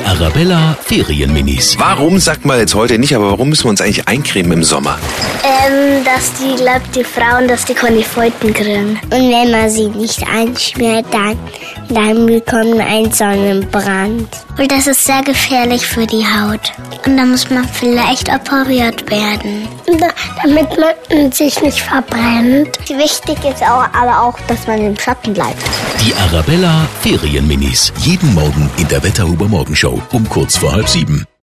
Arabella Ferienminis. Warum sagt man jetzt heute nicht, aber warum müssen wir uns eigentlich eincremen im Sommer? Ähm, dass die, glaubt die Frauen, dass die keine Falten kriegen. Und wenn man sie nicht einschmiert, dann, dann bekommt man einen Sonnenbrand. Und das ist sehr gefährlich für die Haut. Und da muss man vielleicht operiert werden. Da, damit man sich nicht verbrennt. Wichtig ist auch, aber auch, dass man im Schatten bleibt. Die Arabella Ferienminis. Jeden Morgen in der Wetterhuber Morgenshow um kurz vor halb sieben.